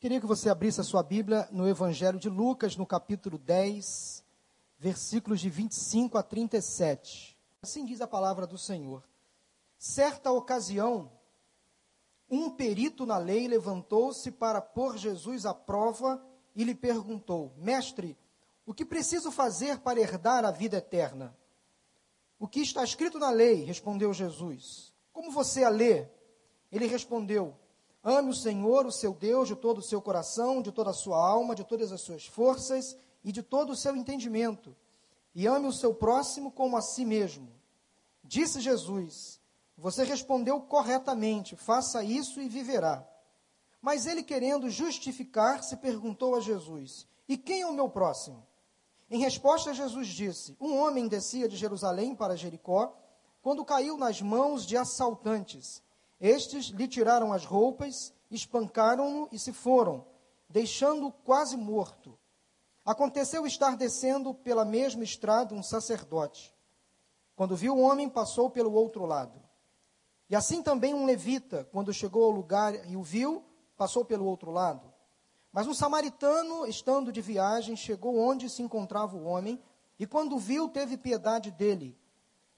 Queria que você abrisse a sua Bíblia no Evangelho de Lucas, no capítulo 10, versículos de 25 a 37. Assim diz a palavra do Senhor. Certa ocasião, um perito na lei levantou-se para pôr Jesus à prova e lhe perguntou: Mestre, o que preciso fazer para herdar a vida eterna? O que está escrito na lei? respondeu Jesus. Como você a lê? Ele respondeu: Ame o Senhor, o seu Deus, de todo o seu coração, de toda a sua alma, de todas as suas forças e de todo o seu entendimento. E ame o seu próximo como a si mesmo. Disse Jesus: Você respondeu corretamente, faça isso e viverá. Mas ele, querendo justificar-se, perguntou a Jesus: E quem é o meu próximo? Em resposta, Jesus disse: Um homem descia de Jerusalém para Jericó quando caiu nas mãos de assaltantes estes lhe tiraram as roupas, espancaram-no e se foram, deixando-o quase morto. Aconteceu estar descendo pela mesma estrada um sacerdote. Quando viu o homem, passou pelo outro lado. E assim também um levita, quando chegou ao lugar e o viu, passou pelo outro lado. Mas um samaritano, estando de viagem, chegou onde se encontrava o homem, e quando viu, teve piedade dele.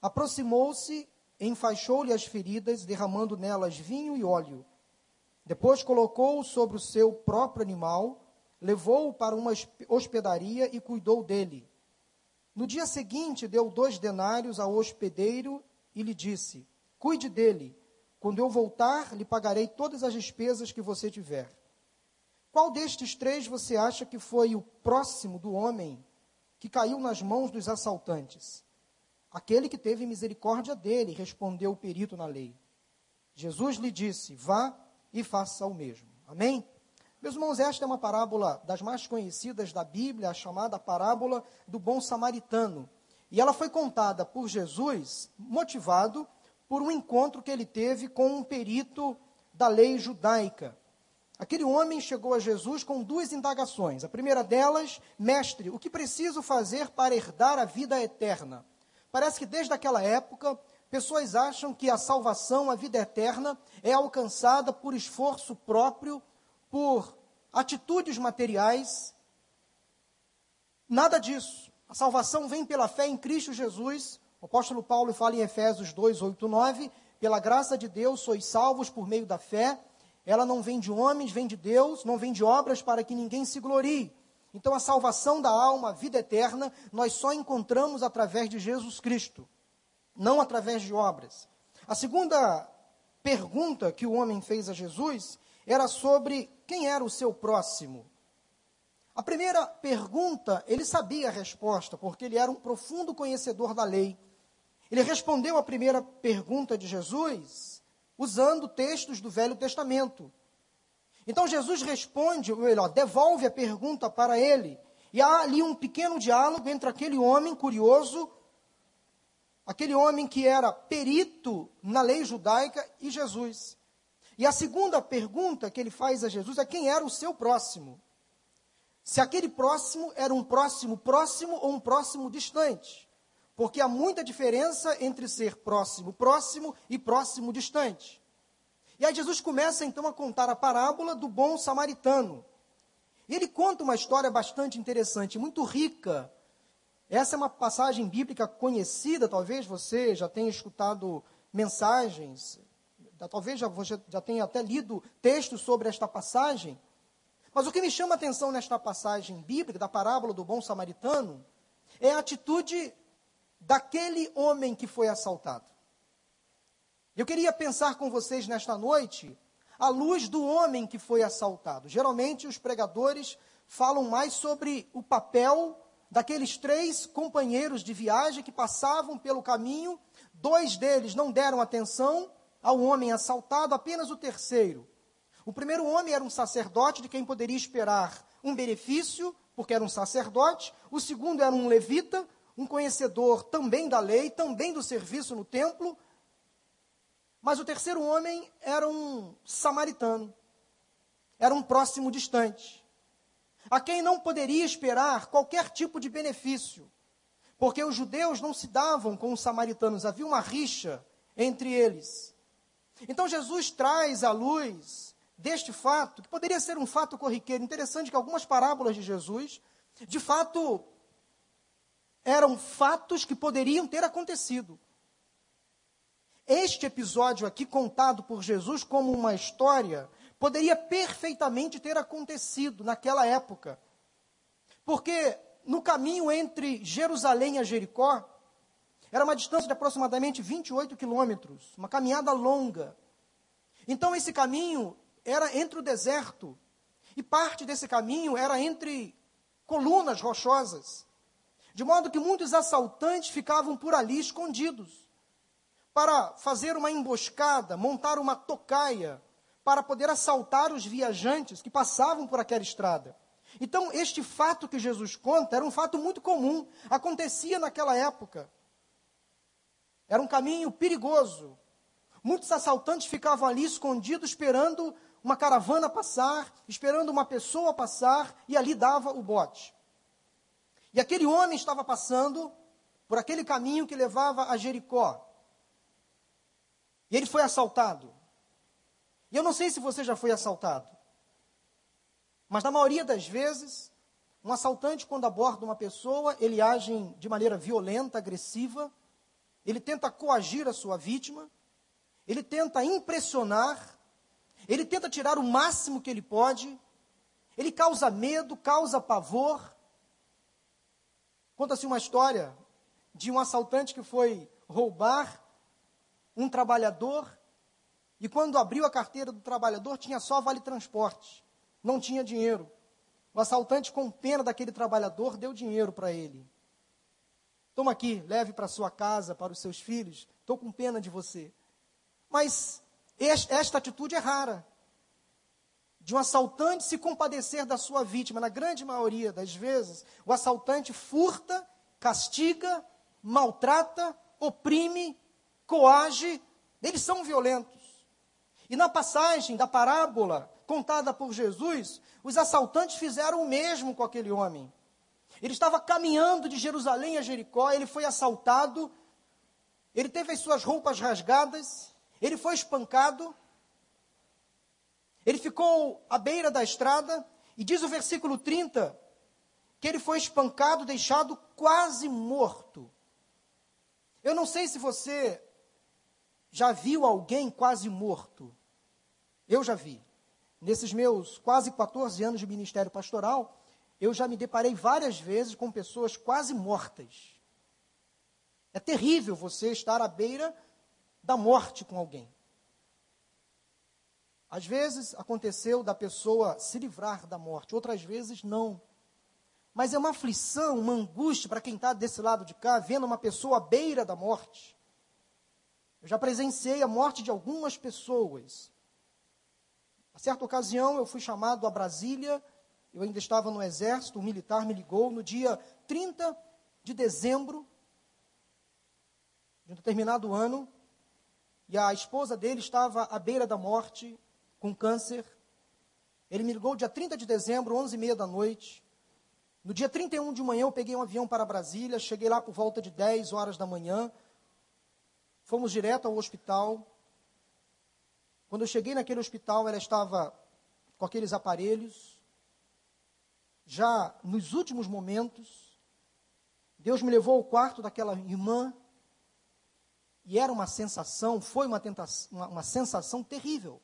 Aproximou-se enfaixou-lhe as feridas, derramando nelas vinho e óleo. Depois colocou-o sobre o seu próprio animal, levou-o para uma hospedaria e cuidou dele. No dia seguinte, deu dois denários ao hospedeiro e lhe disse: Cuide dele. Quando eu voltar, lhe pagarei todas as despesas que você tiver. Qual destes três você acha que foi o próximo do homem que caiu nas mãos dos assaltantes? Aquele que teve misericórdia dele, respondeu o perito na lei. Jesus lhe disse: Vá e faça o mesmo. Amém? Meus irmãos, esta é uma parábola das mais conhecidas da Bíblia, a chamada parábola do bom samaritano. E ela foi contada por Jesus, motivado por um encontro que ele teve com um perito da lei judaica. Aquele homem chegou a Jesus com duas indagações. A primeira delas, mestre, o que preciso fazer para herdar a vida eterna? Parece que desde aquela época, pessoas acham que a salvação, a vida eterna, é alcançada por esforço próprio, por atitudes materiais. Nada disso. A salvação vem pela fé em Cristo Jesus. O apóstolo Paulo fala em Efésios 2, 8, 9: pela graça de Deus sois salvos por meio da fé. Ela não vem de homens, vem de Deus, não vem de obras para que ninguém se glorie. Então, a salvação da alma, a vida eterna, nós só encontramos através de Jesus Cristo, não através de obras. A segunda pergunta que o homem fez a Jesus era sobre quem era o seu próximo. A primeira pergunta, ele sabia a resposta, porque ele era um profundo conhecedor da lei. Ele respondeu a primeira pergunta de Jesus usando textos do Velho Testamento. Então Jesus responde, ou melhor, devolve a pergunta para ele. E há ali um pequeno diálogo entre aquele homem curioso, aquele homem que era perito na lei judaica, e Jesus. E a segunda pergunta que ele faz a Jesus é quem era o seu próximo. Se aquele próximo era um próximo próximo ou um próximo distante. Porque há muita diferença entre ser próximo próximo e próximo distante. E aí Jesus começa então a contar a parábola do bom samaritano. E ele conta uma história bastante interessante, muito rica. Essa é uma passagem bíblica conhecida, talvez você já tenha escutado mensagens, talvez já, já tenha até lido textos sobre esta passagem. Mas o que me chama a atenção nesta passagem bíblica, da parábola do bom samaritano, é a atitude daquele homem que foi assaltado. Eu queria pensar com vocês nesta noite à luz do homem que foi assaltado. Geralmente os pregadores falam mais sobre o papel daqueles três companheiros de viagem que passavam pelo caminho. Dois deles não deram atenção ao homem assaltado, apenas o terceiro. O primeiro homem era um sacerdote de quem poderia esperar um benefício, porque era um sacerdote. O segundo era um levita, um conhecedor também da lei, também do serviço no templo, mas o terceiro homem era um samaritano, era um próximo distante, a quem não poderia esperar qualquer tipo de benefício, porque os judeus não se davam com os samaritanos, havia uma rixa entre eles. Então Jesus traz à luz deste fato, que poderia ser um fato corriqueiro, interessante que algumas parábolas de Jesus, de fato, eram fatos que poderiam ter acontecido. Este episódio aqui, contado por Jesus como uma história, poderia perfeitamente ter acontecido naquela época. Porque no caminho entre Jerusalém e Jericó, era uma distância de aproximadamente 28 quilômetros, uma caminhada longa. Então, esse caminho era entre o deserto, e parte desse caminho era entre colunas rochosas, de modo que muitos assaltantes ficavam por ali escondidos, para fazer uma emboscada, montar uma tocaia, para poder assaltar os viajantes que passavam por aquela estrada. Então, este fato que Jesus conta era um fato muito comum, acontecia naquela época. Era um caminho perigoso. Muitos assaltantes ficavam ali escondidos, esperando uma caravana passar, esperando uma pessoa passar, e ali dava o bote. E aquele homem estava passando por aquele caminho que levava a Jericó. E ele foi assaltado. E eu não sei se você já foi assaltado. Mas na maioria das vezes, um assaltante, quando aborda uma pessoa, ele age de maneira violenta, agressiva, ele tenta coagir a sua vítima, ele tenta impressionar, ele tenta tirar o máximo que ele pode, ele causa medo, causa pavor. Conta-se uma história de um assaltante que foi roubar um trabalhador e quando abriu a carteira do trabalhador tinha só vale transporte não tinha dinheiro. O assaltante, com pena daquele trabalhador, deu dinheiro para ele. Toma aqui, leve para sua casa, para os seus filhos. Estou com pena de você. Mas esta atitude é rara. De um assaltante se compadecer da sua vítima. Na grande maioria das vezes, o assaltante furta, castiga, maltrata, oprime, coage. Eles são violentos. E na passagem da parábola contada por Jesus, os assaltantes fizeram o mesmo com aquele homem. Ele estava caminhando de Jerusalém a Jericó, ele foi assaltado, ele teve as suas roupas rasgadas, ele foi espancado, ele ficou à beira da estrada, e diz o versículo 30 que ele foi espancado, deixado quase morto. Eu não sei se você já viu alguém quase morto. Eu já vi nesses meus quase 14 anos de ministério pastoral, eu já me deparei várias vezes com pessoas quase mortas. É terrível você estar à beira da morte com alguém. Às vezes aconteceu da pessoa se livrar da morte, outras vezes não. Mas é uma aflição, uma angústia para quem está desse lado de cá, vendo uma pessoa à beira da morte. Eu já presenciei a morte de algumas pessoas. A certa ocasião, eu fui chamado a Brasília, eu ainda estava no exército, o militar me ligou no dia 30 de dezembro de um determinado ano, e a esposa dele estava à beira da morte, com câncer. Ele me ligou dia 30 de dezembro, 11 e meia da noite. No dia 31 de manhã, eu peguei um avião para Brasília, cheguei lá por volta de 10 horas da manhã. Fomos direto ao hospital. Quando eu cheguei naquele hospital, ela estava com aqueles aparelhos. Já nos últimos momentos, Deus me levou ao quarto daquela irmã. E era uma sensação, foi uma, tentação, uma, uma sensação terrível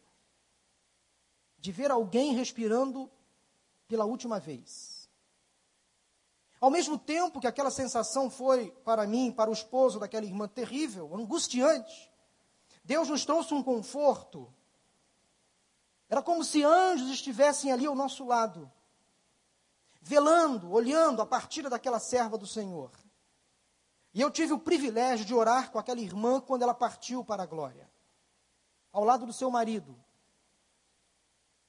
de ver alguém respirando pela última vez. Ao mesmo tempo que aquela sensação foi para mim, para o esposo daquela irmã terrível, angustiante, Deus nos trouxe um conforto era como se anjos estivessem ali ao nosso lado, velando, olhando a partida daquela serva do Senhor. E eu tive o privilégio de orar com aquela irmã quando ela partiu para a glória, ao lado do seu marido.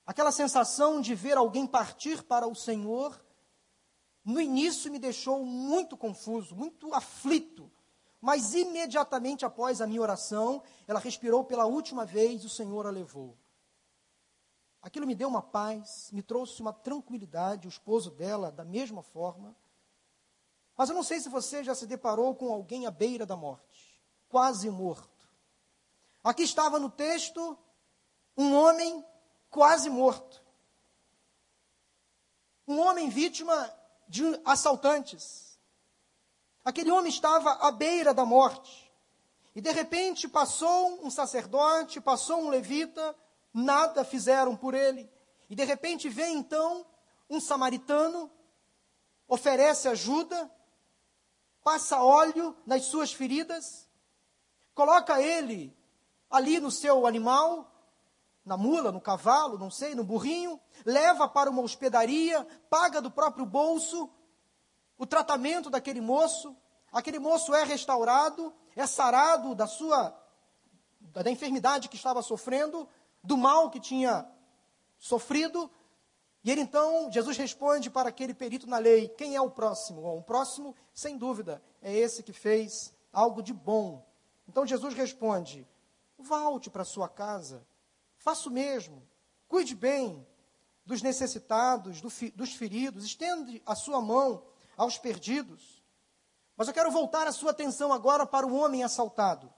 Aquela sensação de ver alguém partir para o Senhor, no início me deixou muito confuso, muito aflito. Mas imediatamente após a minha oração, ela respirou pela última vez e o Senhor a levou. Aquilo me deu uma paz, me trouxe uma tranquilidade, o esposo dela, da mesma forma. Mas eu não sei se você já se deparou com alguém à beira da morte, quase morto. Aqui estava no texto um homem quase morto. Um homem vítima de assaltantes. Aquele homem estava à beira da morte. E de repente passou um sacerdote, passou um levita, nada fizeram por ele. E de repente vem então um samaritano, oferece ajuda, passa óleo nas suas feridas, coloca ele ali no seu animal, na mula, no cavalo, não sei, no burrinho, leva para uma hospedaria, paga do próprio bolso o tratamento daquele moço. Aquele moço é restaurado, é sarado da sua da enfermidade que estava sofrendo, do mal que tinha sofrido. E ele então, Jesus responde para aquele perito na lei: quem é o próximo? O próximo, sem dúvida, é esse que fez algo de bom. Então Jesus responde: volte para sua casa Faça o mesmo. Cuide bem dos necessitados, do dos feridos. Estende a sua mão aos perdidos. Mas eu quero voltar a sua atenção agora para o homem assaltado.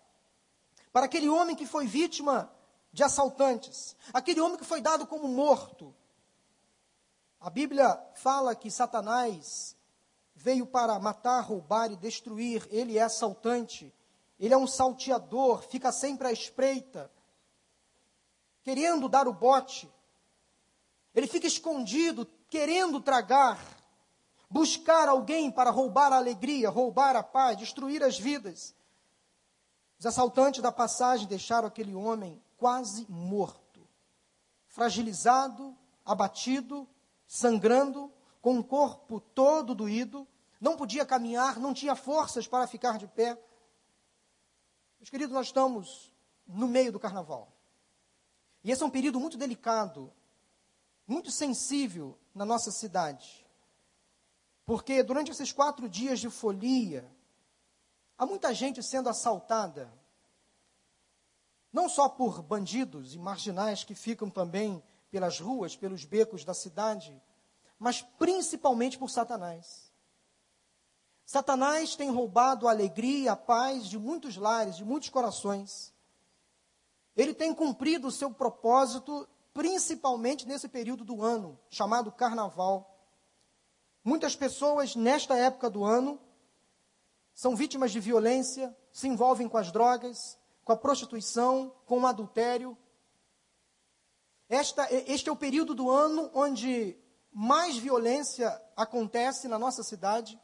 Para aquele homem que foi vítima de assaltantes. Aquele homem que foi dado como morto. A Bíblia fala que Satanás veio para matar, roubar e destruir. Ele é assaltante. Ele é um salteador, fica sempre à espreita querendo dar o bote. Ele fica escondido, querendo tragar, buscar alguém para roubar a alegria, roubar a paz, destruir as vidas. Os assaltantes da passagem deixaram aquele homem quase morto, fragilizado, abatido, sangrando, com o corpo todo doído, não podia caminhar, não tinha forças para ficar de pé. Meus queridos, nós estamos no meio do carnaval. E esse é um período muito delicado, muito sensível na nossa cidade. Porque durante esses quatro dias de folia, há muita gente sendo assaltada, não só por bandidos e marginais que ficam também pelas ruas, pelos becos da cidade, mas principalmente por Satanás. Satanás tem roubado a alegria a paz de muitos lares, de muitos corações ele tem cumprido o seu propósito, principalmente nesse período do ano, chamado carnaval. Muitas pessoas, nesta época do ano, são vítimas de violência, se envolvem com as drogas, com a prostituição, com o adultério. Esta, este é o período do ano onde mais violência acontece na nossa cidade.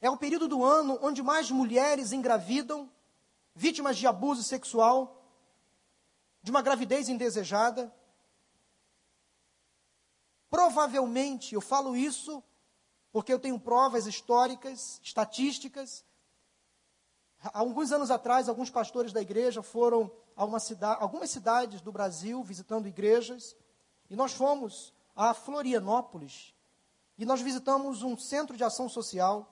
É o período do ano onde mais mulheres engravidam, vítimas de abuso sexual de uma gravidez indesejada. Provavelmente, eu falo isso porque eu tenho provas históricas, estatísticas. Há alguns anos atrás, alguns pastores da igreja foram a cidade, algumas cidades do Brasil visitando igrejas, e nós fomos a Florianópolis, e nós visitamos um centro de ação social.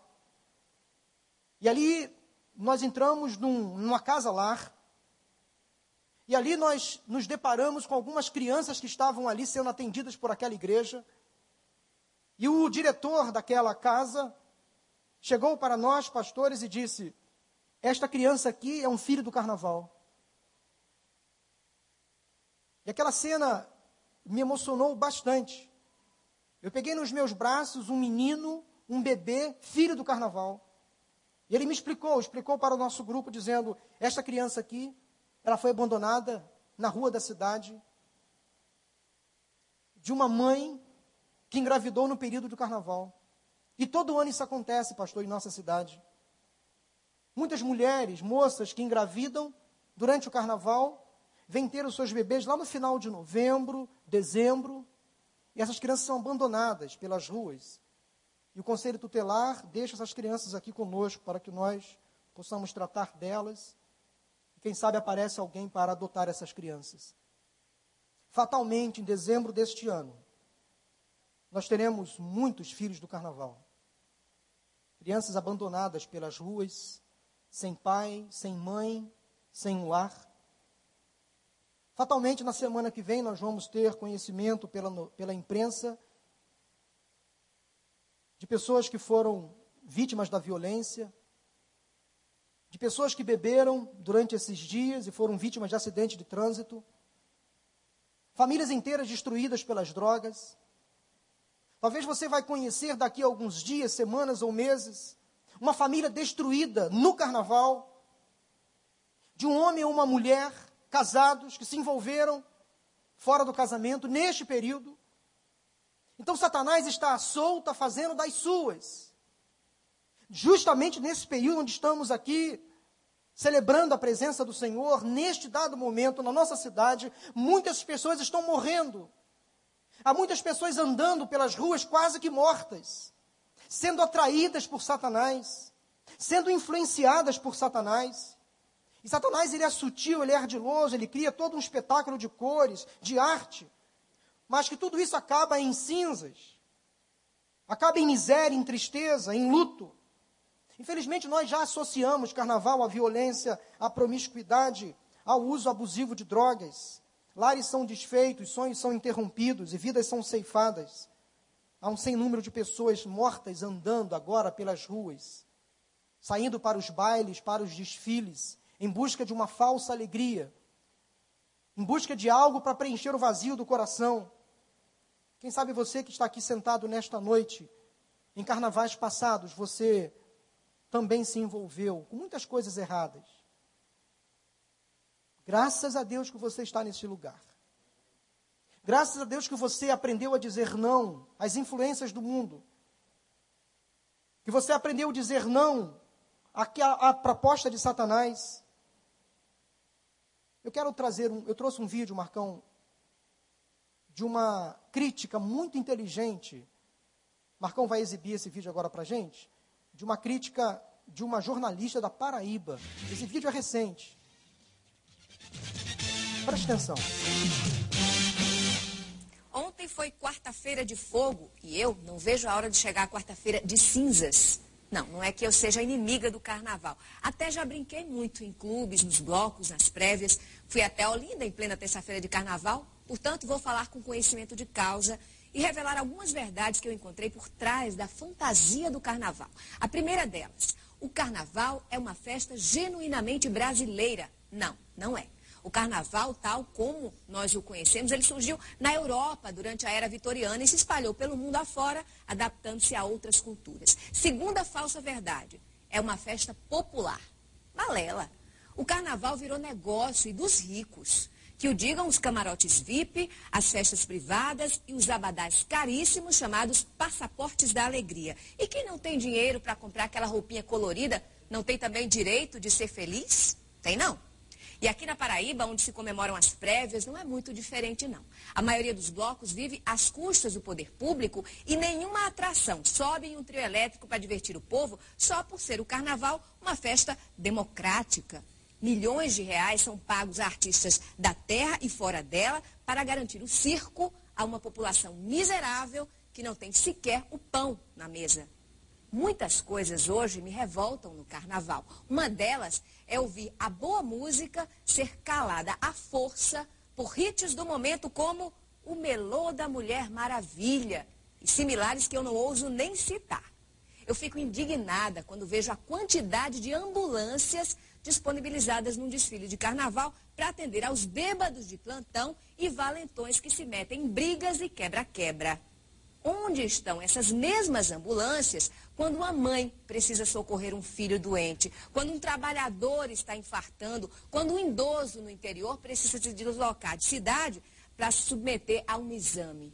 E ali nós entramos num, numa casa-lar, e ali nós nos deparamos com algumas crianças que estavam ali sendo atendidas por aquela igreja. E o diretor daquela casa chegou para nós, pastores, e disse: Esta criança aqui é um filho do carnaval. E aquela cena me emocionou bastante. Eu peguei nos meus braços um menino, um bebê, filho do carnaval. E ele me explicou, explicou para o nosso grupo, dizendo: Esta criança aqui ela foi abandonada na rua da cidade de uma mãe que engravidou no período do carnaval. E todo ano isso acontece, pastor, em nossa cidade. Muitas mulheres, moças que engravidam durante o carnaval, vêm ter os seus bebês lá no final de novembro, dezembro, e essas crianças são abandonadas pelas ruas. E o conselho tutelar deixa essas crianças aqui conosco para que nós possamos tratar delas quem sabe aparece alguém para adotar essas crianças. Fatalmente, em dezembro deste ano, nós teremos muitos filhos do carnaval. Crianças abandonadas pelas ruas, sem pai, sem mãe, sem um lar. Fatalmente, na semana que vem, nós vamos ter conhecimento pela, pela imprensa de pessoas que foram vítimas da violência, de pessoas que beberam durante esses dias e foram vítimas de acidente de trânsito. famílias inteiras destruídas pelas drogas. Talvez você vai conhecer daqui a alguns dias, semanas ou meses, uma família destruída no carnaval, de um homem ou uma mulher casados que se envolveram fora do casamento neste período. Então Satanás está à solta fazendo das suas. Justamente nesse período onde estamos aqui celebrando a presença do Senhor, neste dado momento na nossa cidade, muitas pessoas estão morrendo. Há muitas pessoas andando pelas ruas quase que mortas, sendo atraídas por Satanás, sendo influenciadas por Satanás. E Satanás ele é sutil, ele é ardiloso, ele cria todo um espetáculo de cores, de arte, mas que tudo isso acaba em cinzas, acaba em miséria, em tristeza, em luto. Infelizmente, nós já associamos carnaval à violência, à promiscuidade, ao uso abusivo de drogas. Lares são desfeitos, sonhos são interrompidos e vidas são ceifadas. Há um sem número de pessoas mortas andando agora pelas ruas, saindo para os bailes, para os desfiles, em busca de uma falsa alegria, em busca de algo para preencher o vazio do coração. Quem sabe você que está aqui sentado nesta noite, em carnavais passados, você também se envolveu com muitas coisas erradas. Graças a Deus que você está nesse lugar. Graças a Deus que você aprendeu a dizer não às influências do mundo. Que você aprendeu a dizer não à, à, proposta de Satanás. Eu quero trazer um, eu trouxe um vídeo, Marcão, de uma crítica muito inteligente. Marcão vai exibir esse vídeo agora para gente, de uma crítica de uma jornalista da Paraíba. Esse vídeo é recente. Preste atenção. Ontem foi quarta-feira de fogo e eu não vejo a hora de chegar a quarta-feira de cinzas. Não, não é que eu seja inimiga do carnaval. Até já brinquei muito em clubes, nos blocos, nas prévias. Fui até Olinda em plena terça-feira de carnaval. Portanto, vou falar com conhecimento de causa e revelar algumas verdades que eu encontrei por trás da fantasia do carnaval. A primeira delas, o carnaval é uma festa genuinamente brasileira. Não, não é. O carnaval, tal como nós o conhecemos, ele surgiu na Europa durante a era vitoriana e se espalhou pelo mundo afora, adaptando-se a outras culturas. Segunda falsa verdade, é uma festa popular. Balela. O carnaval virou negócio e dos ricos. Que o digam os camarotes VIP, as festas privadas e os abadás caríssimos chamados passaportes da alegria. E quem não tem dinheiro para comprar aquela roupinha colorida, não tem também direito de ser feliz? Tem não? E aqui na Paraíba, onde se comemoram as prévias, não é muito diferente, não. A maioria dos blocos vive às custas do poder público e nenhuma atração sobe em um trio elétrico para divertir o povo só por ser o carnaval uma festa democrática. Milhões de reais são pagos a artistas da terra e fora dela para garantir o circo a uma população miserável que não tem sequer o pão na mesa. Muitas coisas hoje me revoltam no carnaval. Uma delas é ouvir a boa música ser calada à força por hits do momento como o Melô da Mulher Maravilha e similares que eu não ouso nem citar. Eu fico indignada quando vejo a quantidade de ambulâncias disponibilizadas num desfile de carnaval para atender aos bêbados de plantão e valentões que se metem em brigas e quebra-quebra. Onde estão essas mesmas ambulâncias quando uma mãe precisa socorrer um filho doente, quando um trabalhador está infartando, quando um idoso no interior precisa se deslocar de cidade para se submeter a um exame?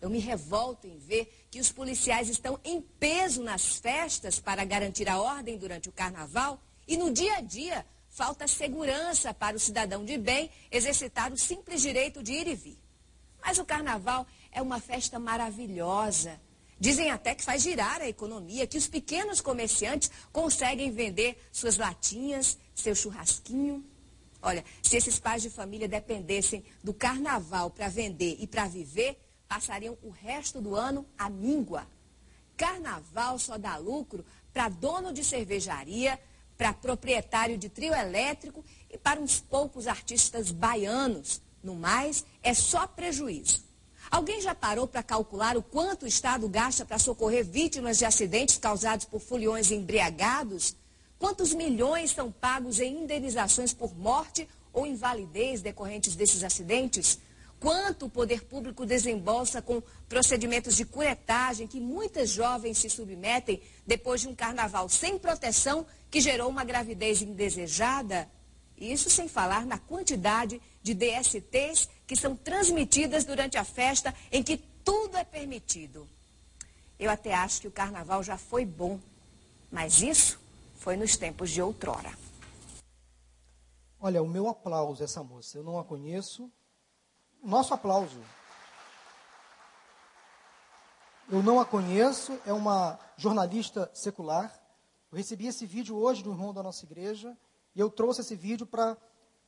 Eu me revolto em ver que os policiais estão em peso nas festas para garantir a ordem durante o carnaval e no dia a dia falta segurança para o cidadão de bem exercitar o simples direito de ir e vir. Mas o carnaval é uma festa maravilhosa. Dizem até que faz girar a economia, que os pequenos comerciantes conseguem vender suas latinhas, seu churrasquinho. Olha, se esses pais de família dependessem do carnaval para vender e para viver, passariam o resto do ano à míngua. Carnaval só dá lucro para dono de cervejaria, para proprietário de trio elétrico e para uns poucos artistas baianos. No mais, é só prejuízo. Alguém já parou para calcular o quanto o Estado gasta para socorrer vítimas de acidentes causados por foliões embriagados? Quantos milhões são pagos em indenizações por morte ou invalidez decorrentes desses acidentes? Quanto o poder público desembolsa com procedimentos de curetagem que muitas jovens se submetem depois de um carnaval sem proteção que gerou uma gravidez indesejada. Isso sem falar na quantidade de DSTs que são transmitidas durante a festa em que tudo é permitido. Eu até acho que o carnaval já foi bom, mas isso foi nos tempos de outrora. Olha, o meu aplauso a essa moça. Eu não a conheço. Nosso aplauso. Eu não a conheço, é uma jornalista secular. Eu recebi esse vídeo hoje do irmão da nossa igreja e eu trouxe esse vídeo para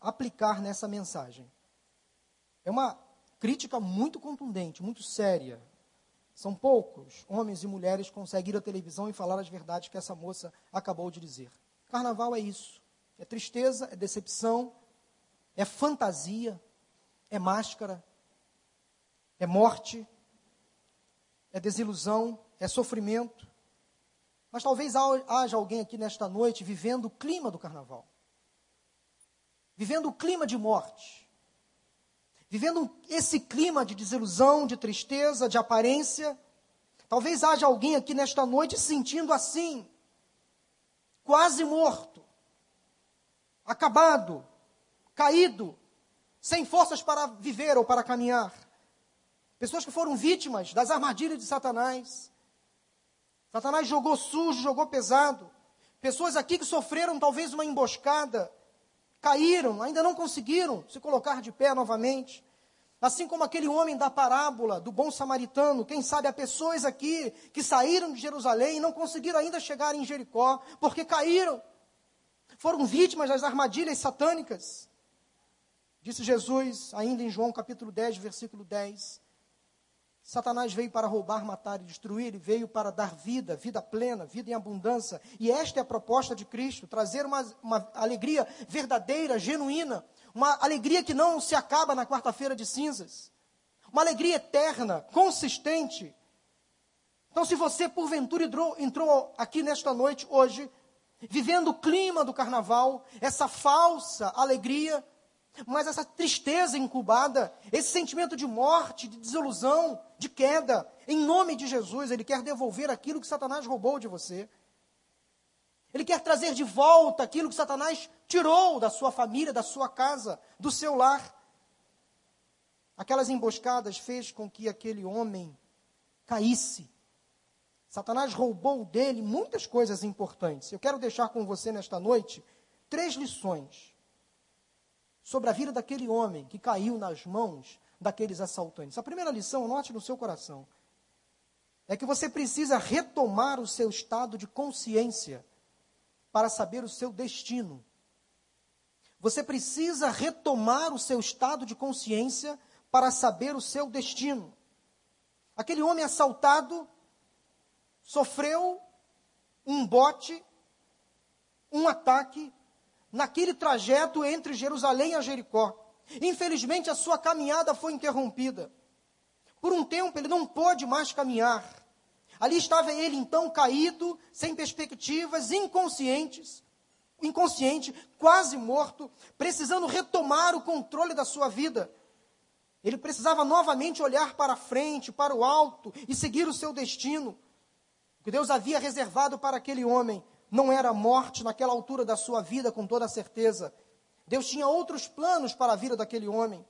aplicar nessa mensagem. É uma crítica muito contundente, muito séria. São poucos homens e mulheres que conseguem ir à televisão e falar as verdades que essa moça acabou de dizer. Carnaval é isso. É tristeza, é decepção, é fantasia, é máscara, é morte, é desilusão, é sofrimento. Mas talvez haja alguém aqui nesta noite vivendo o clima do carnaval, vivendo o clima de morte, vivendo esse clima de desilusão, de tristeza, de aparência. Talvez haja alguém aqui nesta noite sentindo assim, quase morto, acabado, caído, sem forças para viver ou para caminhar. Pessoas que foram vítimas das armadilhas de Satanás. Satanás jogou sujo, jogou pesado. Pessoas aqui que sofreram talvez uma emboscada, caíram, ainda não conseguiram se colocar de pé novamente. Assim como aquele homem da parábola do bom samaritano, quem sabe há pessoas aqui que saíram de Jerusalém e não conseguiram ainda chegar em Jericó, porque caíram foram vítimas das armadilhas satânicas. Disse Jesus, ainda em João capítulo 10, versículo 10. Satanás veio para roubar, matar e destruir, ele veio para dar vida, vida plena, vida em abundância. E esta é a proposta de Cristo: trazer uma, uma alegria verdadeira, genuína, uma alegria que não se acaba na quarta-feira de cinzas, uma alegria eterna, consistente. Então, se você porventura entrou, entrou aqui nesta noite, hoje, vivendo o clima do carnaval, essa falsa alegria, mas essa tristeza incubada, esse sentimento de morte, de desilusão, de queda, em nome de Jesus, Ele quer devolver aquilo que Satanás roubou de você. Ele quer trazer de volta aquilo que Satanás tirou da sua família, da sua casa, do seu lar. Aquelas emboscadas fez com que aquele homem caísse Satanás roubou dele muitas coisas importantes. Eu quero deixar com você nesta noite três lições sobre a vida daquele homem que caiu nas mãos daqueles assaltantes. A primeira lição, note no seu coração, é que você precisa retomar o seu estado de consciência para saber o seu destino. Você precisa retomar o seu estado de consciência para saber o seu destino. Aquele homem assaltado sofreu um bote, um ataque, naquele trajeto entre Jerusalém e Jericó. Infelizmente, a sua caminhada foi interrompida. Por um tempo, ele não pôde mais caminhar. Ali estava ele, então, caído, sem perspectivas, inconscientes, inconsciente, quase morto, precisando retomar o controle da sua vida. Ele precisava novamente olhar para frente, para o alto e seguir o seu destino. Que Deus havia reservado para aquele homem não era morte naquela altura da sua vida, com toda certeza. Deus tinha outros planos para a vida daquele homem,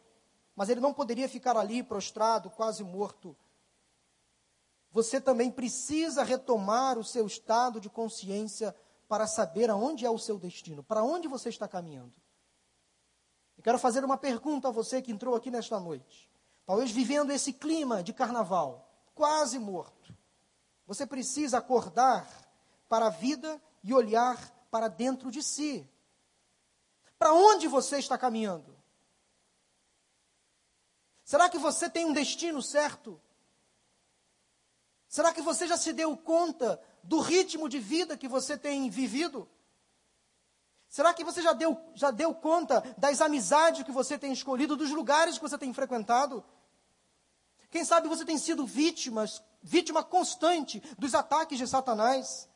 mas ele não poderia ficar ali prostrado, quase morto. Você também precisa retomar o seu estado de consciência para saber aonde é o seu destino, para onde você está caminhando. Eu quero fazer uma pergunta a você que entrou aqui nesta noite. Talvez vivendo esse clima de carnaval, quase morto. Você precisa acordar para a vida e olhar para dentro de si. Para onde você está caminhando? Será que você tem um destino certo? Será que você já se deu conta do ritmo de vida que você tem vivido? Será que você já deu, já deu conta das amizades que você tem escolhido, dos lugares que você tem frequentado? Quem sabe você tem sido vítimas vítima constante dos ataques de Satanás.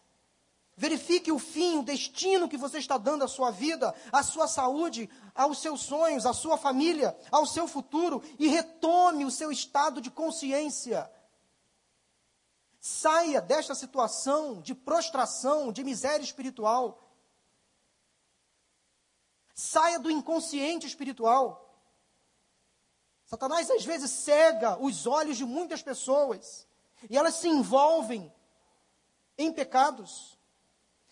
Verifique o fim, o destino que você está dando à sua vida, à sua saúde, aos seus sonhos, à sua família, ao seu futuro e retome o seu estado de consciência. Saia desta situação de prostração, de miséria espiritual. Saia do inconsciente espiritual. Satanás às vezes cega os olhos de muitas pessoas e elas se envolvem em pecados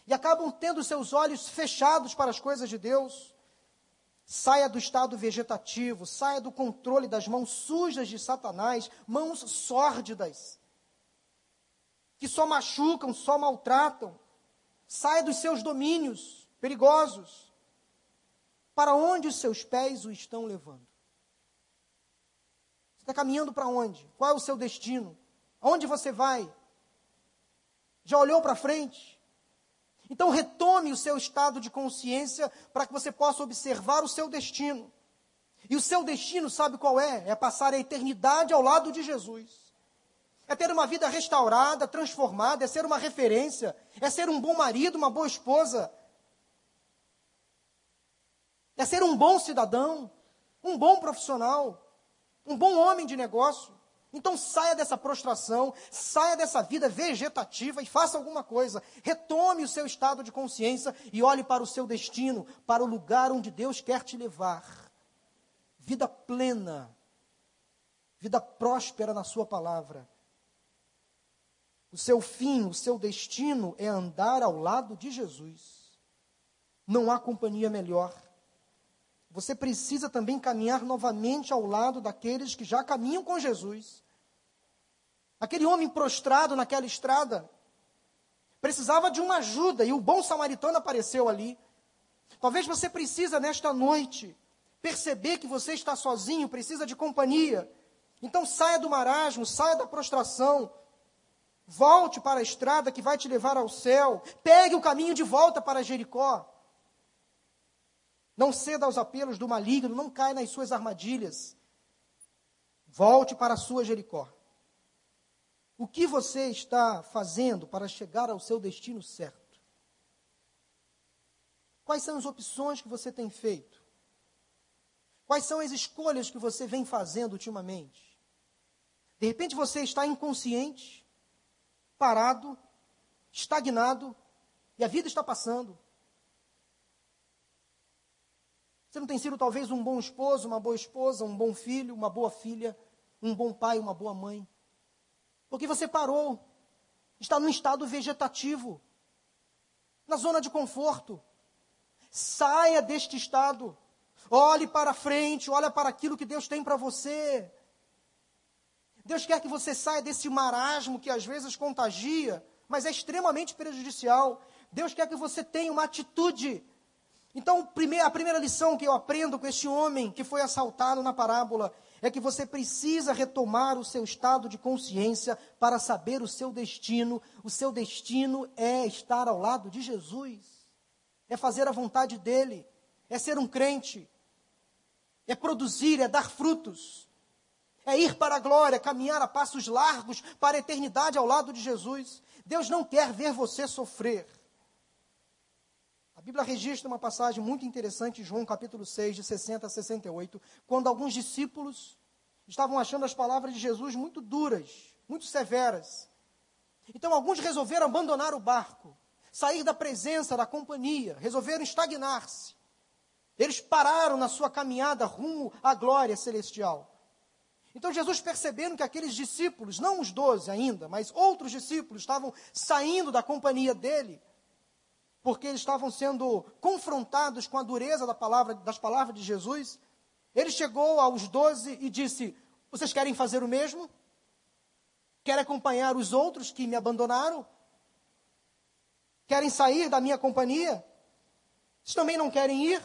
e acabam tendo seus olhos fechados para as coisas de Deus. Saia do estado vegetativo, saia do controle das mãos sujas de Satanás, mãos sórdidas, que só machucam, só maltratam. Saia dos seus domínios perigosos. Para onde os seus pés o estão levando? Você está caminhando para onde? Qual é o seu destino? Aonde você vai? Já olhou para frente? Então retome o seu estado de consciência para que você possa observar o seu destino. E o seu destino, sabe qual é? É passar a eternidade ao lado de Jesus. É ter uma vida restaurada, transformada, é ser uma referência, é ser um bom marido, uma boa esposa. É ser um bom cidadão, um bom profissional, um bom homem de negócio. Então saia dessa prostração, saia dessa vida vegetativa e faça alguma coisa. Retome o seu estado de consciência e olhe para o seu destino, para o lugar onde Deus quer te levar. Vida plena, vida próspera na Sua palavra. O seu fim, o seu destino é andar ao lado de Jesus. Não há companhia melhor. Você precisa também caminhar novamente ao lado daqueles que já caminham com Jesus. Aquele homem prostrado naquela estrada precisava de uma ajuda e o bom samaritano apareceu ali. Talvez você precisa nesta noite perceber que você está sozinho, precisa de companhia. Então saia do marasmo, saia da prostração. Volte para a estrada que vai te levar ao céu. Pegue o caminho de volta para Jericó. Não ceda aos apelos do maligno, não caia nas suas armadilhas. Volte para a sua Jericó. O que você está fazendo para chegar ao seu destino certo? Quais são as opções que você tem feito? Quais são as escolhas que você vem fazendo ultimamente? De repente você está inconsciente, parado, estagnado, e a vida está passando. Você não tem sido talvez um bom esposo, uma boa esposa, um bom filho, uma boa filha, um bom pai, uma boa mãe. Porque você parou, está num estado vegetativo, na zona de conforto. Saia deste estado. Olhe para frente, olhe para aquilo que Deus tem para você. Deus quer que você saia desse marasmo que às vezes contagia, mas é extremamente prejudicial. Deus quer que você tenha uma atitude. Então, a primeira lição que eu aprendo com este homem que foi assaltado na parábola é que você precisa retomar o seu estado de consciência para saber o seu destino. O seu destino é estar ao lado de Jesus, é fazer a vontade dele, é ser um crente, é produzir, é dar frutos, é ir para a glória, caminhar a passos largos para a eternidade ao lado de Jesus. Deus não quer ver você sofrer. Bíblia registra uma passagem muito interessante em João capítulo 6, de 60 a 68, quando alguns discípulos estavam achando as palavras de Jesus muito duras, muito severas. Então alguns resolveram abandonar o barco, sair da presença da companhia, resolveram estagnar-se. Eles pararam na sua caminhada rumo à glória celestial. Então Jesus, percebendo que aqueles discípulos, não os doze ainda, mas outros discípulos, estavam saindo da companhia dele, porque eles estavam sendo confrontados com a dureza da palavra, das palavras de Jesus, ele chegou aos doze e disse: Vocês querem fazer o mesmo? Querem acompanhar os outros que me abandonaram? Querem sair da minha companhia? Vocês também não querem ir?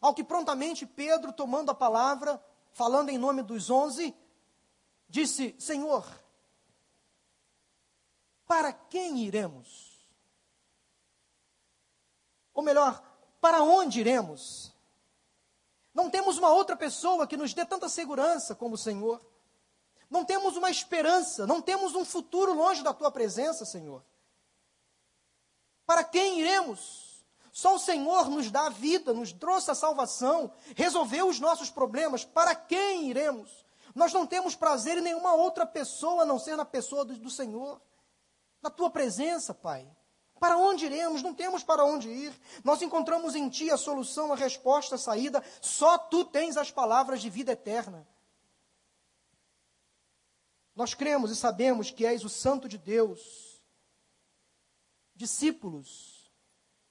Ao que prontamente Pedro, tomando a palavra, falando em nome dos onze, disse: Senhor, para quem iremos? Ou melhor, para onde iremos? Não temos uma outra pessoa que nos dê tanta segurança como o Senhor. Não temos uma esperança, não temos um futuro longe da tua presença, Senhor. Para quem iremos? Só o Senhor nos dá a vida, nos trouxe a salvação, resolveu os nossos problemas. Para quem iremos? Nós não temos prazer em nenhuma outra pessoa a não ser na pessoa do, do Senhor. Na tua presença, Pai. Para onde iremos? Não temos para onde ir. Nós encontramos em Ti a solução, a resposta, a saída. Só Tu tens as palavras de vida eterna. Nós cremos e sabemos que és o Santo de Deus. Discípulos,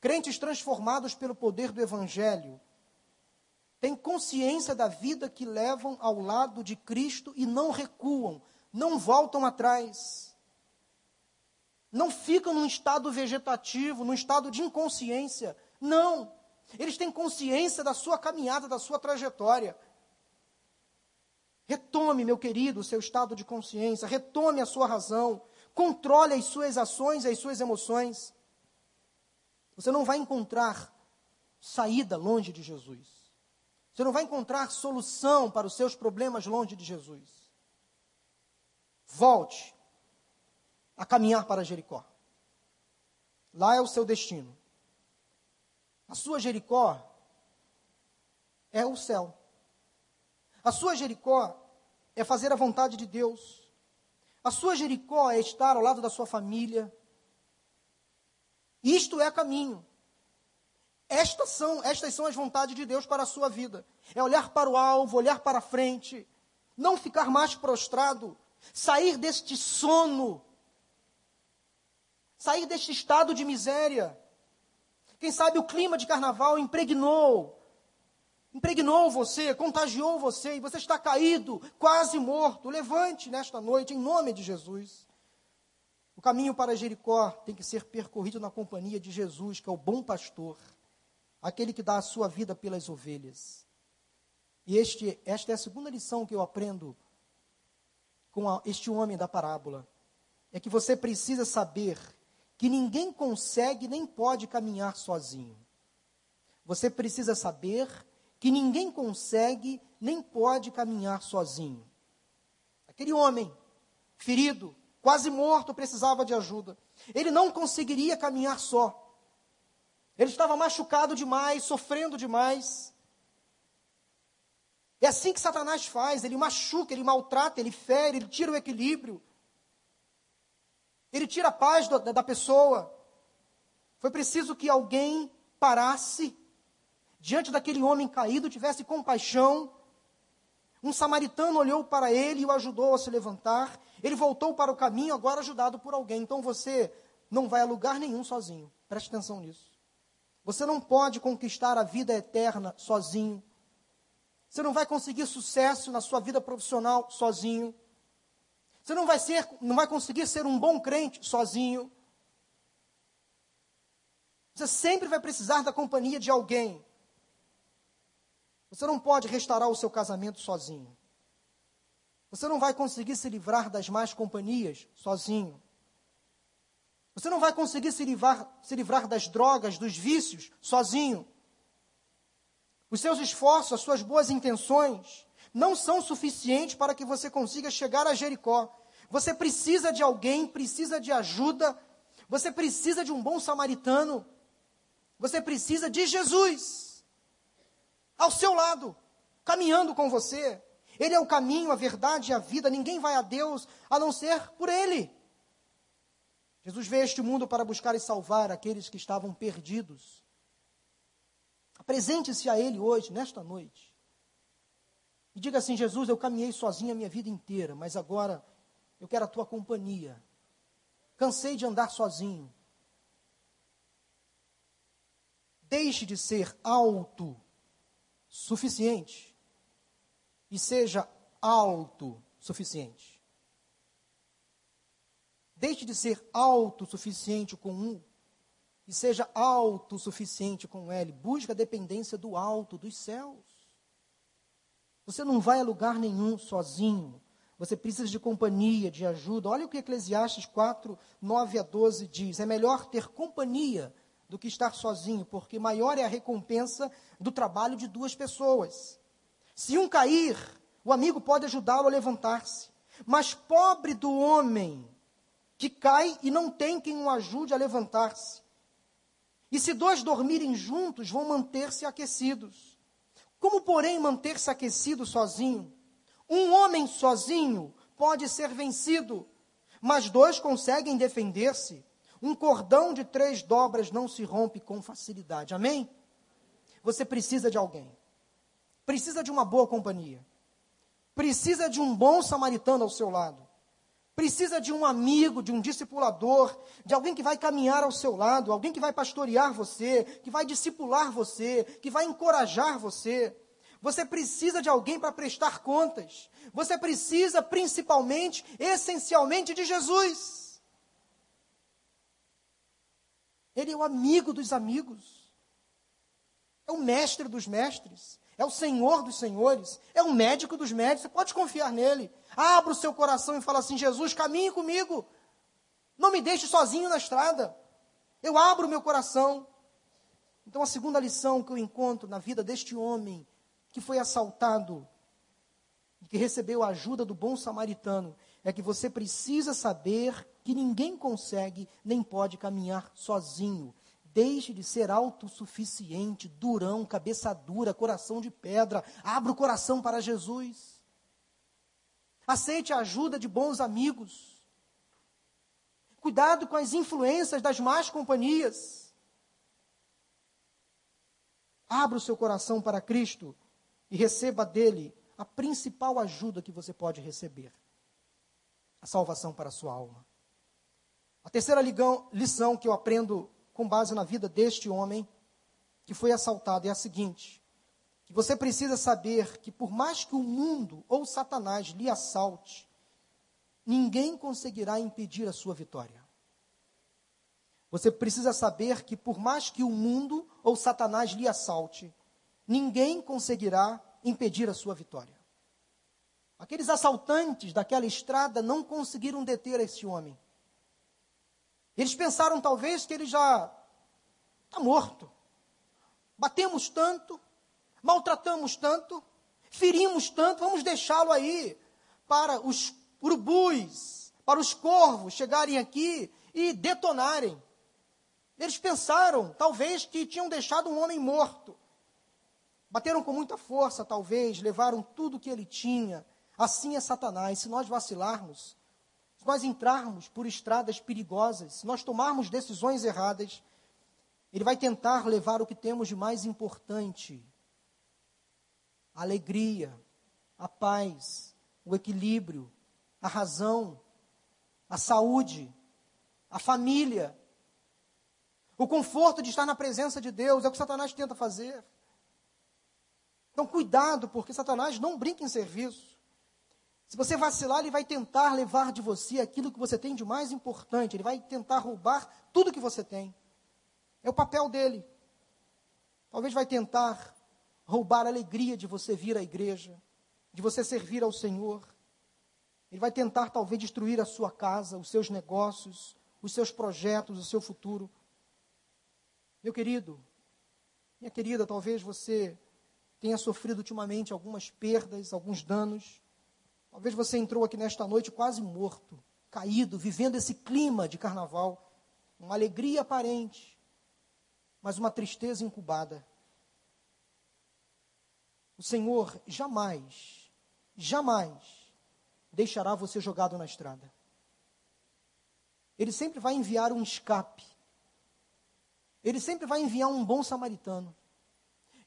crentes transformados pelo poder do Evangelho, têm consciência da vida que levam ao lado de Cristo e não recuam, não voltam atrás. Não ficam num estado vegetativo, num estado de inconsciência. Não. Eles têm consciência da sua caminhada, da sua trajetória. Retome, meu querido, o seu estado de consciência, retome a sua razão, controle as suas ações e as suas emoções. Você não vai encontrar saída longe de Jesus. Você não vai encontrar solução para os seus problemas longe de Jesus. Volte a caminhar para Jericó. Lá é o seu destino. A sua Jericó é o céu. A sua Jericó é fazer a vontade de Deus. A sua Jericó é estar ao lado da sua família. Isto é caminho. Estas são, estas são as vontades de Deus para a sua vida. É olhar para o alvo, olhar para frente, não ficar mais prostrado, sair deste sono, sair deste estado de miséria. Quem sabe o clima de carnaval impregnou impregnou você, contagiou você, e você está caído, quase morto. Levante nesta noite, em nome de Jesus. O caminho para Jericó tem que ser percorrido na companhia de Jesus, que é o bom pastor, aquele que dá a sua vida pelas ovelhas. E este, esta é a segunda lição que eu aprendo com a, este homem da parábola. É que você precisa saber que ninguém consegue nem pode caminhar sozinho. Você precisa saber que ninguém consegue nem pode caminhar sozinho. Aquele homem, ferido, quase morto, precisava de ajuda. Ele não conseguiria caminhar só. Ele estava machucado demais, sofrendo demais. É assim que Satanás faz: ele machuca, ele maltrata, ele fere, ele tira o equilíbrio, ele tira a paz da, da pessoa. Foi preciso que alguém parasse diante daquele homem caído, tivesse compaixão. Um samaritano olhou para ele e o ajudou a se levantar. Ele voltou para o caminho, agora ajudado por alguém. Então você não vai a lugar nenhum sozinho. Preste atenção nisso. Você não pode conquistar a vida eterna sozinho. Você não vai conseguir sucesso na sua vida profissional sozinho. Você não vai ser, não vai conseguir ser um bom crente sozinho. Você sempre vai precisar da companhia de alguém. Você não pode restaurar o seu casamento sozinho. Você não vai conseguir se livrar das más companhias sozinho. Você não vai conseguir se livrar, se livrar das drogas, dos vícios, sozinho. Os seus esforços, as suas boas intenções não são suficientes para que você consiga chegar a Jericó. Você precisa de alguém, precisa de ajuda, você precisa de um bom samaritano, você precisa de Jesus ao seu lado, caminhando com você. Ele é o caminho, a verdade e a vida. Ninguém vai a Deus a não ser por Ele. Jesus veio a este mundo para buscar e salvar aqueles que estavam perdidos. Apresente-se a Ele hoje, nesta noite. E diga assim: Jesus, eu caminhei sozinho a minha vida inteira, mas agora eu quero a tua companhia. Cansei de andar sozinho. Deixe de ser alto suficiente e seja autossuficiente. Deixe de ser autossuficiente com um e seja autossuficiente com L. Busque a dependência do alto, dos céus. Você não vai a lugar nenhum sozinho. Você precisa de companhia, de ajuda. Olha o que Eclesiastes 4, 9 a 12 diz. É melhor ter companhia do que estar sozinho, porque maior é a recompensa do trabalho de duas pessoas. Se um cair, o amigo pode ajudá-lo a levantar-se. Mas pobre do homem que cai e não tem quem o ajude a levantar-se. E se dois dormirem juntos, vão manter-se aquecidos. Como, porém, manter-se aquecido sozinho? Um homem sozinho pode ser vencido, mas dois conseguem defender-se. Um cordão de três dobras não se rompe com facilidade. Amém? Você precisa de alguém. Precisa de uma boa companhia. Precisa de um bom samaritano ao seu lado. Precisa de um amigo, de um discipulador, de alguém que vai caminhar ao seu lado, alguém que vai pastorear você, que vai discipular você, que vai encorajar você. Você precisa de alguém para prestar contas. Você precisa, principalmente, essencialmente, de Jesus. Ele é o amigo dos amigos, é o mestre dos mestres, é o senhor dos senhores, é o médico dos médicos. Você pode confiar nele. Abra o seu coração e fala assim: Jesus, caminhe comigo. Não me deixe sozinho na estrada. Eu abro o meu coração. Então, a segunda lição que eu encontro na vida deste homem que foi assaltado e que recebeu a ajuda do bom samaritano é que você precisa saber que ninguém consegue nem pode caminhar sozinho. Deixe de ser autossuficiente, durão, cabeça dura, coração de pedra. Abra o coração para Jesus. Aceite a ajuda de bons amigos. Cuidado com as influências das más companhias. Abra o seu coração para Cristo e receba dele a principal ajuda que você pode receber: a salvação para a sua alma. A terceira lição que eu aprendo com base na vida deste homem que foi assaltado é a seguinte: que você precisa saber que por mais que o mundo ou Satanás lhe assalte, ninguém conseguirá impedir a sua vitória. Você precisa saber que por mais que o mundo ou Satanás lhe assalte, ninguém conseguirá impedir a sua vitória. Aqueles assaltantes daquela estrada não conseguiram deter esse homem. Eles pensaram talvez que ele já está morto. Batemos tanto, maltratamos tanto, ferimos tanto, vamos deixá-lo aí para os urubus, para os corvos chegarem aqui e detonarem. Eles pensaram, talvez, que tinham deixado um homem morto. Bateram com muita força, talvez, levaram tudo que ele tinha. Assim é Satanás. Se nós vacilarmos, se nós entrarmos por estradas perigosas, se nós tomarmos decisões erradas, ele vai tentar levar o que temos de mais importante a alegria, a paz, o equilíbrio, a razão, a saúde, a família, o conforto de estar na presença de Deus, é o que Satanás tenta fazer. Então, cuidado, porque Satanás não brinca em serviço. Se você vacilar, ele vai tentar levar de você aquilo que você tem de mais importante, ele vai tentar roubar tudo que você tem. É o papel dele. Talvez vai tentar roubar a alegria de você vir à igreja, de você servir ao Senhor. Ele vai tentar, talvez, destruir a sua casa, os seus negócios, os seus projetos, o seu futuro. Meu querido, minha querida, talvez você tenha sofrido ultimamente algumas perdas, alguns danos. Talvez você entrou aqui nesta noite quase morto, caído, vivendo esse clima de carnaval, uma alegria aparente, mas uma tristeza incubada. O Senhor jamais, jamais deixará você jogado na estrada. Ele sempre vai enviar um escape. Ele sempre vai enviar um bom samaritano.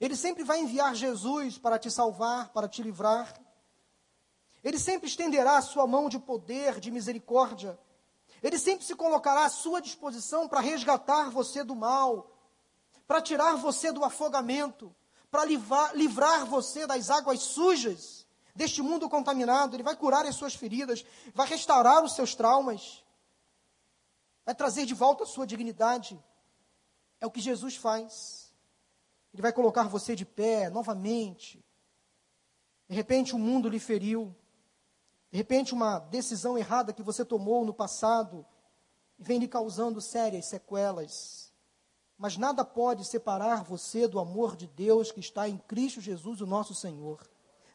Ele sempre vai enviar Jesus para te salvar, para te livrar. Ele sempre estenderá a sua mão de poder, de misericórdia. Ele sempre se colocará à sua disposição para resgatar você do mal, para tirar você do afogamento, para livrar, livrar você das águas sujas deste mundo contaminado. Ele vai curar as suas feridas, vai restaurar os seus traumas, vai trazer de volta a sua dignidade. É o que Jesus faz. Ele vai colocar você de pé novamente. De repente o mundo lhe feriu. De repente uma decisão errada que você tomou no passado vem lhe causando sérias sequelas. Mas nada pode separar você do amor de Deus que está em Cristo Jesus, o nosso Senhor.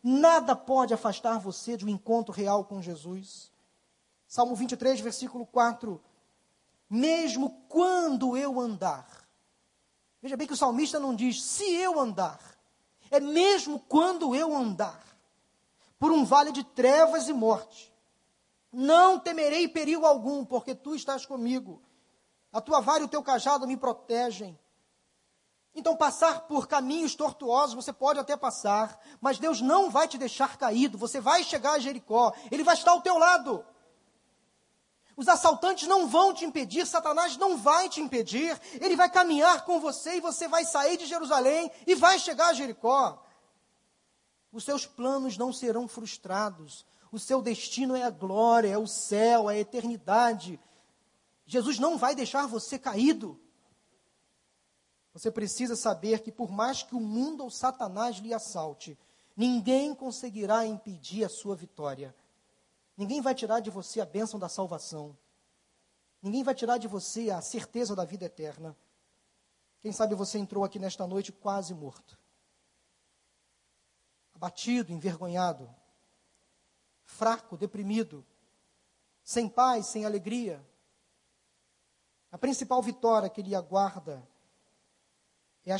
Nada pode afastar você de um encontro real com Jesus. Salmo 23, versículo 4. Mesmo quando eu andar Veja bem que o salmista não diz se eu andar, é mesmo quando eu andar por um vale de trevas e morte. Não temerei perigo algum, porque tu estás comigo. A tua vara e o teu cajado me protegem. Então, passar por caminhos tortuosos, você pode até passar, mas Deus não vai te deixar caído. Você vai chegar a Jericó, Ele vai estar ao teu lado. Os assaltantes não vão te impedir, Satanás não vai te impedir, ele vai caminhar com você e você vai sair de Jerusalém e vai chegar a Jericó. Os seus planos não serão frustrados, o seu destino é a glória, é o céu, é a eternidade. Jesus não vai deixar você caído. Você precisa saber que, por mais que o mundo ou Satanás lhe assalte, ninguém conseguirá impedir a sua vitória. Ninguém vai tirar de você a bênção da salvação. Ninguém vai tirar de você a certeza da vida eterna. Quem sabe você entrou aqui nesta noite quase morto, abatido, envergonhado, fraco, deprimido, sem paz, sem alegria. A principal vitória que lhe aguarda é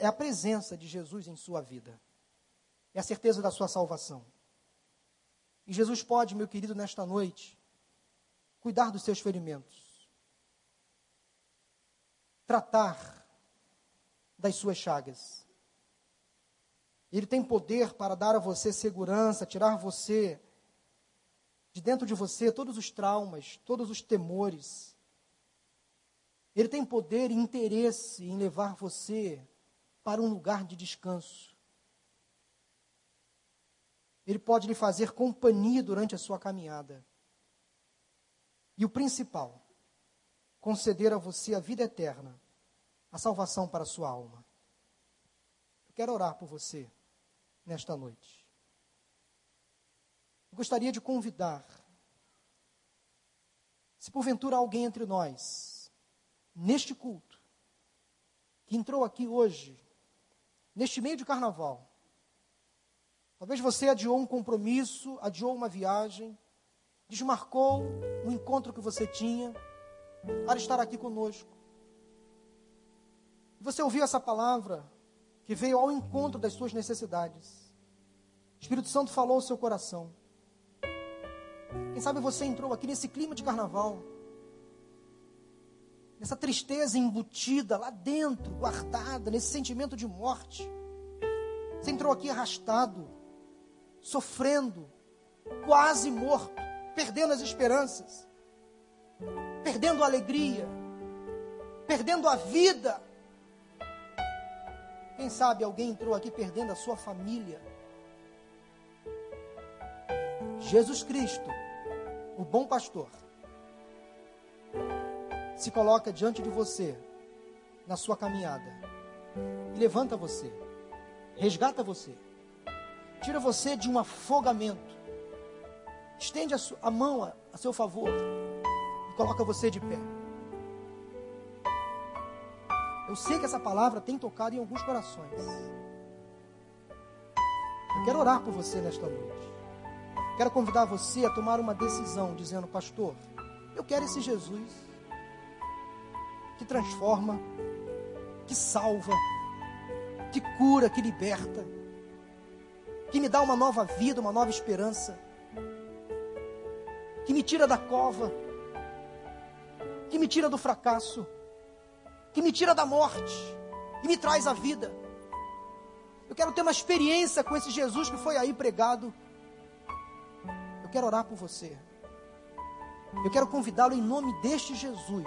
é a presença de Jesus em sua vida, é a certeza da sua salvação. E Jesus pode, meu querido, nesta noite, cuidar dos seus ferimentos, tratar das suas chagas. Ele tem poder para dar a você segurança, tirar você de dentro de você todos os traumas, todos os temores. Ele tem poder e interesse em levar você para um lugar de descanso. Ele pode lhe fazer companhia durante a sua caminhada. E o principal, conceder a você a vida eterna, a salvação para a sua alma. Eu quero orar por você nesta noite. Eu gostaria de convidar, se porventura alguém entre nós, neste culto, que entrou aqui hoje, neste meio de carnaval, talvez você adiou um compromisso, adiou uma viagem, desmarcou um encontro que você tinha para estar aqui conosco. Você ouviu essa palavra que veio ao encontro das suas necessidades. O Espírito Santo falou ao seu coração. Quem sabe você entrou aqui nesse clima de carnaval, nessa tristeza embutida lá dentro, guardada, nesse sentimento de morte. Você entrou aqui arrastado, sofrendo, quase morto, perdendo as esperanças, perdendo a alegria, perdendo a vida. Quem sabe alguém entrou aqui perdendo a sua família. Jesus Cristo o bom pastor, se coloca diante de você na sua caminhada e levanta você, resgata você, tira você de um afogamento, estende a, a mão a, a seu favor e coloca você de pé. Eu sei que essa palavra tem tocado em alguns corações. Eu quero orar por você nesta noite. Quero convidar você a tomar uma decisão, dizendo, pastor, eu quero esse Jesus que transforma, que salva, que cura, que liberta, que me dá uma nova vida, uma nova esperança, que me tira da cova, que me tira do fracasso, que me tira da morte e me traz a vida. Eu quero ter uma experiência com esse Jesus que foi aí pregado quero orar por você. Eu quero convidá-lo em nome deste Jesus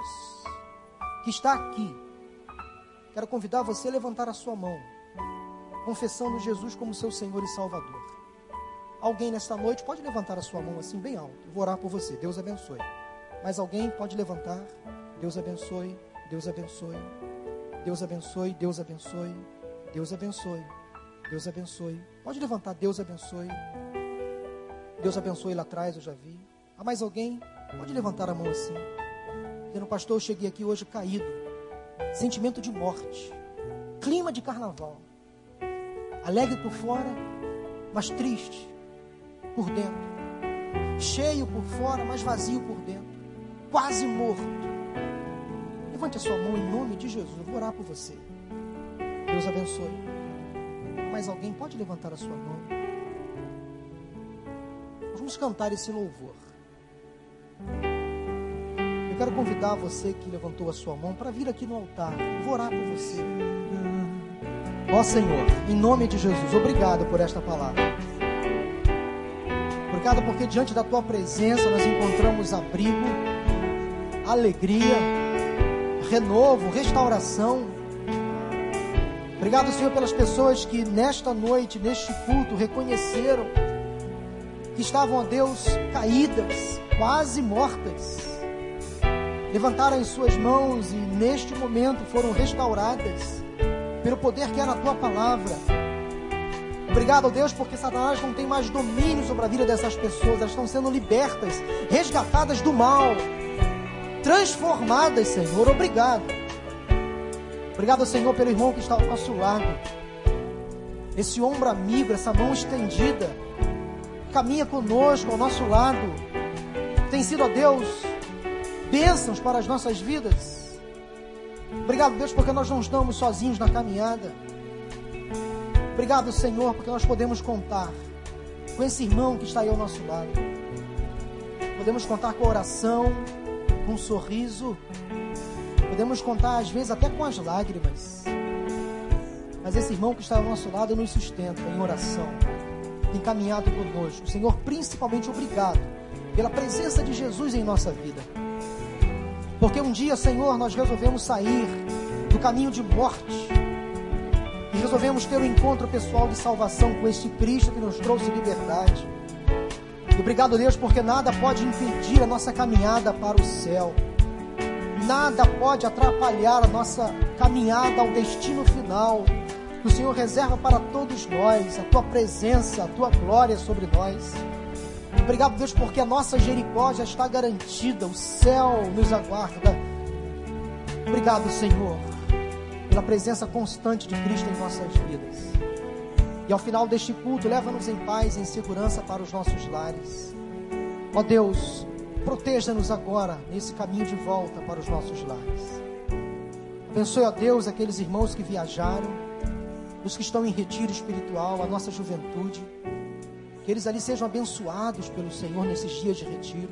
que está aqui. Quero convidar você a levantar a sua mão, confessando Jesus como seu Senhor e Salvador. Alguém nesta noite pode levantar a sua mão assim bem alto. Eu vou orar por você. Deus abençoe. Mas alguém pode levantar. Deus abençoe. Deus abençoe. Deus abençoe. Deus abençoe. Deus abençoe. Deus abençoe. Pode levantar. Deus abençoe. Deus abençoe lá atrás, eu já vi. Há mais alguém? Pode levantar a mão assim. Dizendo, pastor, eu cheguei aqui hoje caído. Sentimento de morte. Clima de carnaval. Alegre por fora, mas triste por dentro. Cheio por fora, mas vazio por dentro. Quase morto. Levante a sua mão em nome de Jesus. Eu vou orar por você. Deus abençoe. Mas alguém pode levantar a sua mão? Vamos cantar esse louvor. Eu quero convidar você que levantou a sua mão para vir aqui no altar. Eu vou orar por você. Ó Senhor, em nome de Jesus, obrigado por esta palavra. Obrigado porque diante da tua presença nós encontramos abrigo, alegria, renovo, restauração. Obrigado, Senhor, pelas pessoas que nesta noite, neste culto, reconheceram que estavam, a Deus, caídas, quase mortas. Levantaram as suas mãos e neste momento foram restauradas pelo poder que é na tua palavra. Obrigado, Deus, porque Satanás não tem mais domínio sobre a vida dessas pessoas, elas estão sendo libertas, resgatadas do mal, transformadas, Senhor. Obrigado. Obrigado, Senhor, pelo irmão que está ao nosso lado. Esse ombro amigo, essa mão estendida, caminha conosco ao nosso lado. Tem sido, ó Deus, bênçãos para as nossas vidas. Obrigado, Deus, porque nós não estamos sozinhos na caminhada. Obrigado, Senhor, porque nós podemos contar com esse irmão que está aí ao nosso lado. Podemos contar com a oração, um sorriso. Podemos contar, às vezes, até com as lágrimas. Mas esse irmão que está ao nosso lado nos sustenta em oração, tem caminhado conosco. Senhor, principalmente obrigado pela presença de Jesus em nossa vida. Porque um dia, Senhor, nós resolvemos sair do caminho de morte e resolvemos ter um encontro pessoal de salvação com este Cristo que nos trouxe liberdade. Obrigado, Deus, porque nada pode impedir a nossa caminhada para o céu. Nada pode atrapalhar a nossa caminhada ao destino final que o Senhor reserva para todos nós, a tua presença, a tua glória sobre nós. Obrigado, Deus, porque a nossa Jericó já está garantida, o céu nos aguarda. Obrigado, Senhor, pela presença constante de Cristo em nossas vidas. E ao final deste culto, leva-nos em paz e em segurança para os nossos lares. Ó Deus, proteja-nos agora nesse caminho de volta para os nossos lares. Abençoe, ó Deus, aqueles irmãos que viajaram, os que estão em retiro espiritual, a nossa juventude. Que eles ali sejam abençoados pelo Senhor nesses dias de retiro.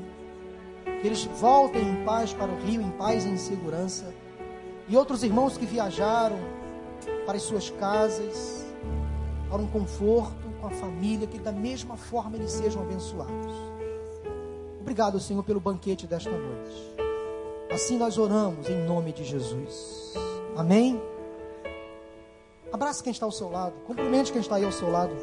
Que eles voltem em paz para o rio, em paz e em segurança. E outros irmãos que viajaram para as suas casas, para um conforto com a família, que da mesma forma eles sejam abençoados. Obrigado, Senhor, pelo banquete desta noite. Assim nós oramos em nome de Jesus. Amém. Abraça quem está ao seu lado. Cumprimente quem está aí ao seu lado.